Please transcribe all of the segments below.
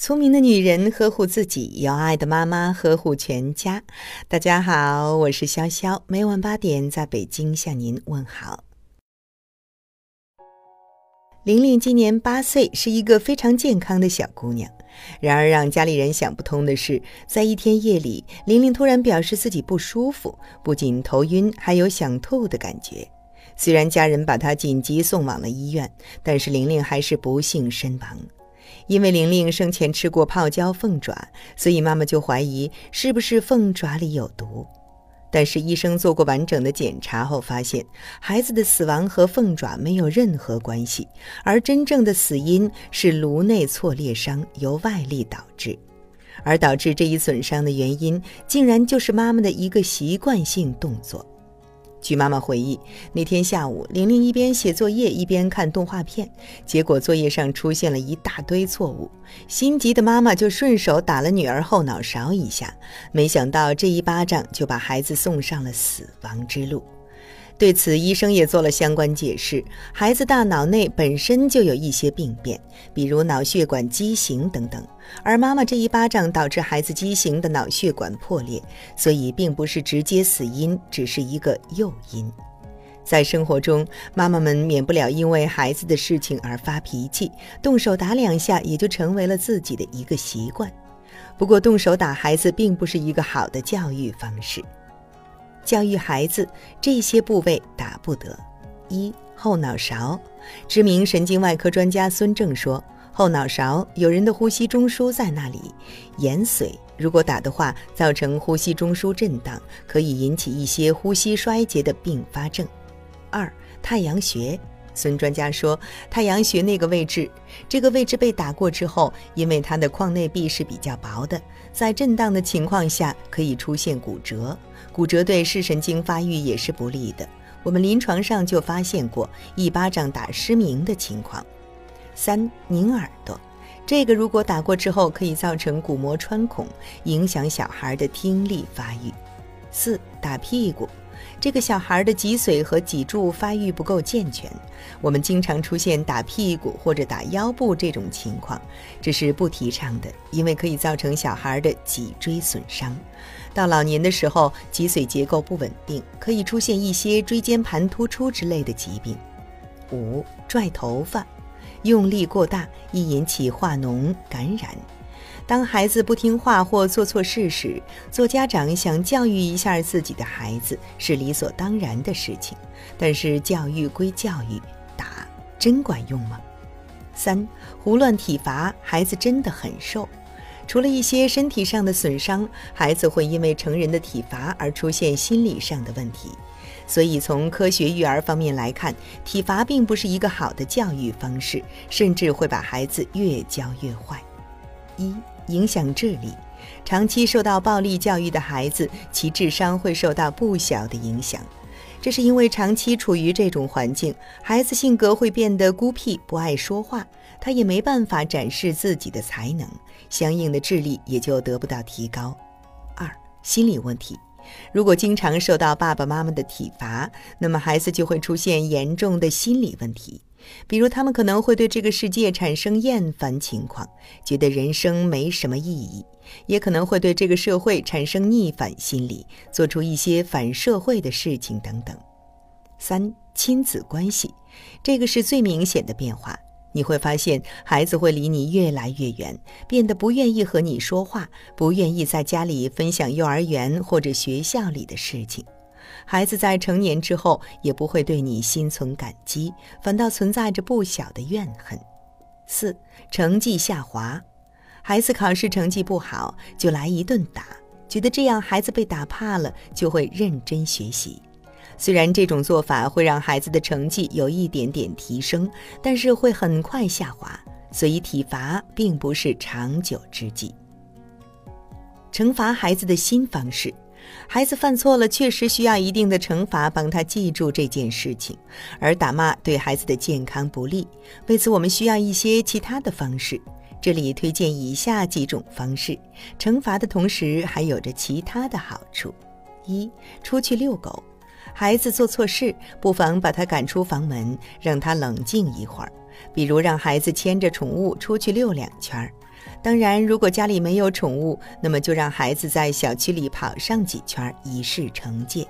聪明的女人呵护自己，有爱的妈妈呵护全家。大家好，我是潇潇，每晚八点在北京向您问好。玲玲今年八岁，是一个非常健康的小姑娘。然而，让家里人想不通的是，在一天夜里，玲玲突然表示自己不舒服，不仅头晕，还有想吐的感觉。虽然家人把她紧急送往了医院，但是玲玲还是不幸身亡。因为玲玲生前吃过泡椒凤爪，所以妈妈就怀疑是不是凤爪里有毒。但是医生做过完整的检查后发现，孩子的死亡和凤爪没有任何关系，而真正的死因是颅内挫裂伤由外力导致，而导致这一损伤的原因竟然就是妈妈的一个习惯性动作。据妈妈回忆，那天下午，玲玲一边写作业一边看动画片，结果作业上出现了一大堆错误。心急的妈妈就顺手打了女儿后脑勺一下，没想到这一巴掌就把孩子送上了死亡之路。对此，医生也做了相关解释：孩子大脑内本身就有一些病变，比如脑血管畸形等等，而妈妈这一巴掌导致孩子畸形的脑血管破裂，所以并不是直接死因，只是一个诱因。在生活中，妈妈们免不了因为孩子的事情而发脾气，动手打两下也就成为了自己的一个习惯。不过，动手打孩子并不是一个好的教育方式。教育孩子，这些部位打不得。一后脑勺，知名神经外科专家孙正说，后脑勺有人的呼吸中枢在那里，延髓，如果打的话，造成呼吸中枢震荡，可以引起一些呼吸衰竭的并发症。二太阳穴。孙专家说，太阳穴那个位置，这个位置被打过之后，因为它的眶内壁是比较薄的，在震荡的情况下可以出现骨折，骨折对视神经发育也是不利的。我们临床上就发现过一巴掌打失明的情况。三拧耳朵，这个如果打过之后，可以造成鼓膜穿孔，影响小孩的听力发育。四打屁股。这个小孩的脊髓和脊柱发育不够健全，我们经常出现打屁股或者打腰部这种情况，这是不提倡的，因为可以造成小孩的脊椎损伤。到老年的时候，脊髓结构不稳定，可以出现一些椎间盘突出之类的疾病。五拽头发，用力过大易引起化脓感染。当孩子不听话或做错事时，做家长想教育一下自己的孩子是理所当然的事情。但是教育归教育，打真管用吗？三胡乱体罚，孩子真的很瘦。除了一些身体上的损伤，孩子会因为成人的体罚而出现心理上的问题。所以从科学育儿方面来看，体罚并不是一个好的教育方式，甚至会把孩子越教越坏。一影响智力，长期受到暴力教育的孩子，其智商会受到不小的影响。这是因为长期处于这种环境，孩子性格会变得孤僻，不爱说话，他也没办法展示自己的才能，相应的智力也就得不到提高。二、心理问题，如果经常受到爸爸妈妈的体罚，那么孩子就会出现严重的心理问题。比如，他们可能会对这个世界产生厌烦情况，觉得人生没什么意义；也可能会对这个社会产生逆反心理，做出一些反社会的事情等等。三、亲子关系，这个是最明显的变化。你会发现，孩子会离你越来越远，变得不愿意和你说话，不愿意在家里分享幼儿园或者学校里的事情。孩子在成年之后也不会对你心存感激，反倒存在着不小的怨恨。四、成绩下滑，孩子考试成绩不好就来一顿打，觉得这样孩子被打怕了就会认真学习。虽然这种做法会让孩子的成绩有一点点提升，但是会很快下滑，所以体罚并不是长久之计。惩罚孩子的新方式。孩子犯错了，确实需要一定的惩罚，帮他记住这件事情。而打骂对孩子的健康不利，为此我们需要一些其他的方式。这里推荐以下几种方式，惩罚的同时还有着其他的好处：一、出去遛狗。孩子做错事，不妨把他赶出房门，让他冷静一会儿。比如让孩子牵着宠物出去遛两圈儿。当然，如果家里没有宠物，那么就让孩子在小区里跑上几圈，以示惩戒。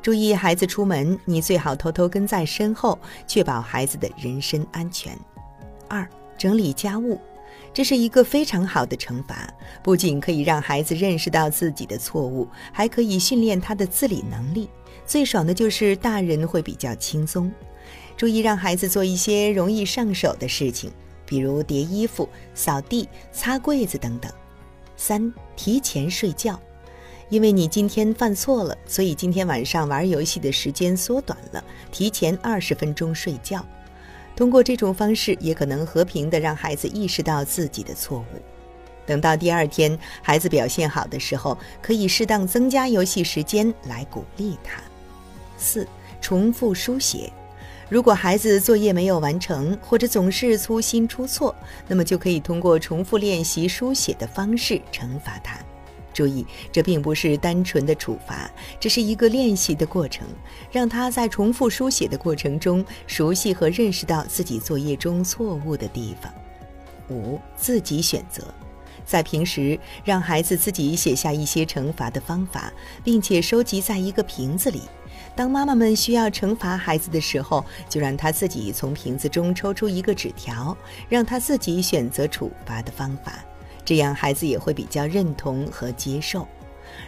注意，孩子出门，你最好偷偷跟在身后，确保孩子的人身安全。二、整理家务，这是一个非常好的惩罚，不仅可以让孩子认识到自己的错误，还可以训练他的自理能力。最爽的就是大人会比较轻松。注意让孩子做一些容易上手的事情，比如叠衣服、扫地、擦柜子等等。三、提前睡觉，因为你今天犯错了，所以今天晚上玩游戏的时间缩短了，提前二十分钟睡觉。通过这种方式，也可能和平地让孩子意识到自己的错误。等到第二天孩子表现好的时候，可以适当增加游戏时间来鼓励他。四、重复书写。如果孩子作业没有完成，或者总是粗心出错，那么就可以通过重复练习书写的方式惩罚他。注意，这并不是单纯的处罚，这是一个练习的过程，让他在重复书写的过程中熟悉和认识到自己作业中错误的地方。五、自己选择，在平时让孩子自己写下一些惩罚的方法，并且收集在一个瓶子里。当妈妈们需要惩罚孩子的时候，就让他自己从瓶子中抽出一个纸条，让他自己选择处罚的方法。这样孩子也会比较认同和接受。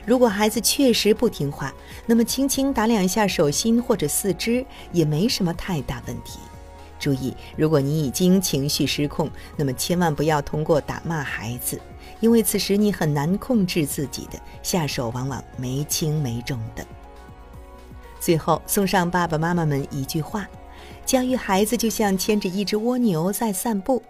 如果孩子确实不听话，那么轻轻打两下手心或者四肢也没什么太大问题。注意，如果你已经情绪失控，那么千万不要通过打骂孩子，因为此时你很难控制自己的下手，往往没轻没重的。最后送上爸爸妈妈们一句话：教育孩子就像牵着一只蜗牛在散步。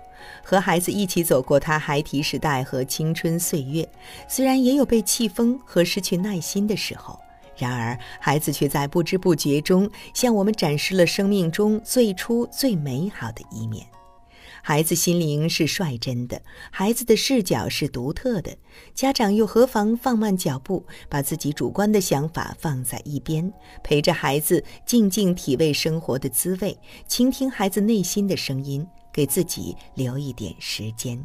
和孩子一起走过他孩提时代和青春岁月，虽然也有被气疯和失去耐心的时候，然而孩子却在不知不觉中向我们展示了生命中最初最美好的一面。孩子心灵是率真的，孩子的视角是独特的，家长又何妨放慢脚步，把自己主观的想法放在一边，陪着孩子静静体味生活的滋味，倾听孩子内心的声音。给自己留一点时间，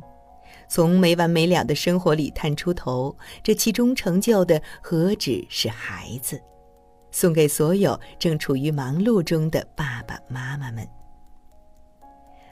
从没完没了的生活里探出头，这其中成就的何止是孩子？送给所有正处于忙碌中的爸爸妈妈们。